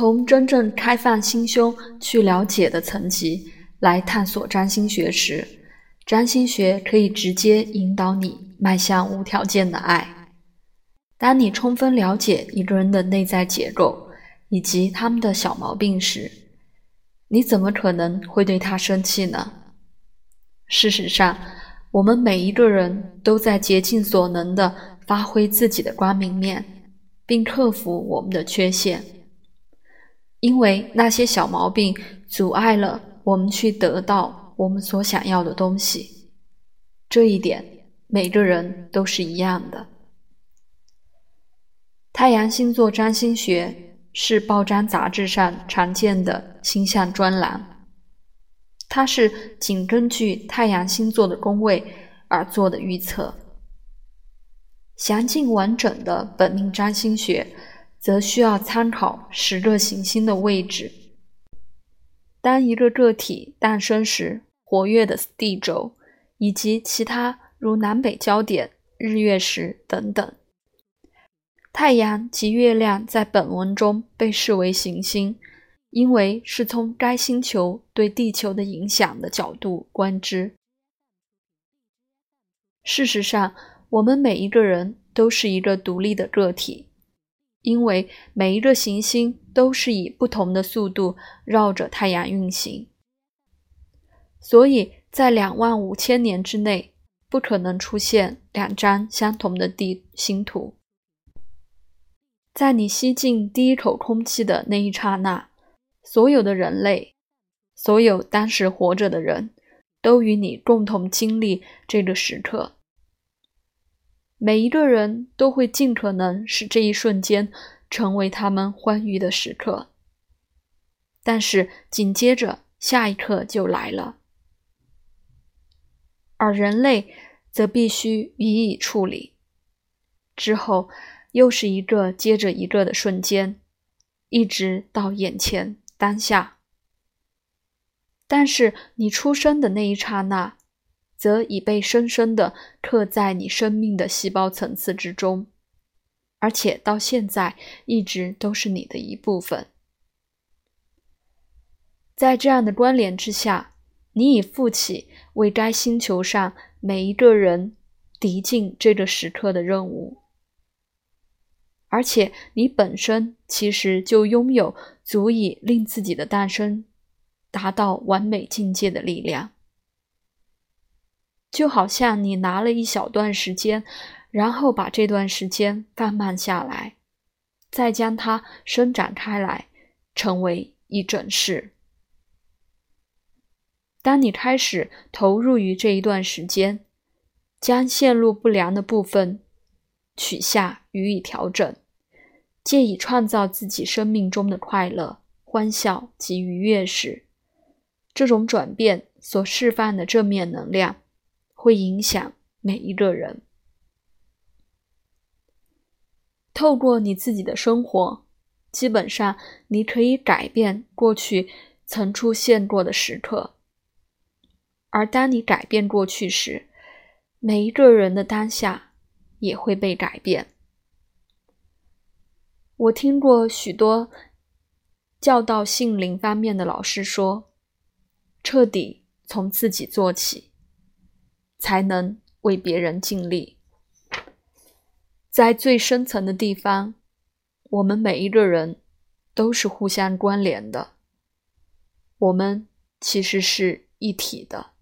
从真正开放心胸去了解的层级来探索占星学时，占星学可以直接引导你迈向无条件的爱。当你充分了解一个人的内在结构以及他们的小毛病时，你怎么可能会对他生气呢？事实上，我们每一个人都在竭尽所能地发挥自己的光明面，并克服我们的缺陷。因为那些小毛病阻碍了我们去得到我们所想要的东西，这一点每个人都是一样的。太阳星座占星学是报章杂志上常见的星象专栏，它是仅根据太阳星座的宫位而做的预测。详尽完整的本命占星学。则需要参考十个行星的位置。当一个个体诞生时，活跃的地轴，以及其他如南北焦点、日月食等等。太阳及月亮在本文中被视为行星，因为是从该星球对地球的影响的角度观之。事实上，我们每一个人都是一个独立的个体。因为每一个行星都是以不同的速度绕着太阳运行，所以在两万五千年之内不可能出现两张相同的地星图。在你吸进第一口空气的那一刹那，所有的人类，所有当时活着的人，都与你共同经历这个时刻。每一个人都会尽可能使这一瞬间成为他们欢愉的时刻，但是紧接着下一刻就来了，而人类则必须予以处理。之后又是一个接着一个的瞬间，一直到眼前当下。但是你出生的那一刹那。则已被深深地刻在你生命的细胞层次之中，而且到现在一直都是你的一部分。在这样的关联之下，你已负起为该星球上每一个人敌近这个时刻的任务，而且你本身其实就拥有足以令自己的诞生达到完美境界的力量。就好像你拿了一小段时间，然后把这段时间放慢下来，再将它伸展开来，成为一整世。当你开始投入于这一段时间，将线路不良的部分取下予以调整，借以创造自己生命中的快乐、欢笑及愉悦时，这种转变所释放的正面能量。会影响每一个人。透过你自己的生活，基本上你可以改变过去曾出现过的时刻。而当你改变过去时，每一个人的当下也会被改变。我听过许多教导性灵方面的老师说：“彻底从自己做起。”才能为别人尽力。在最深层的地方，我们每一个人都是互相关联的，我们其实是一体的。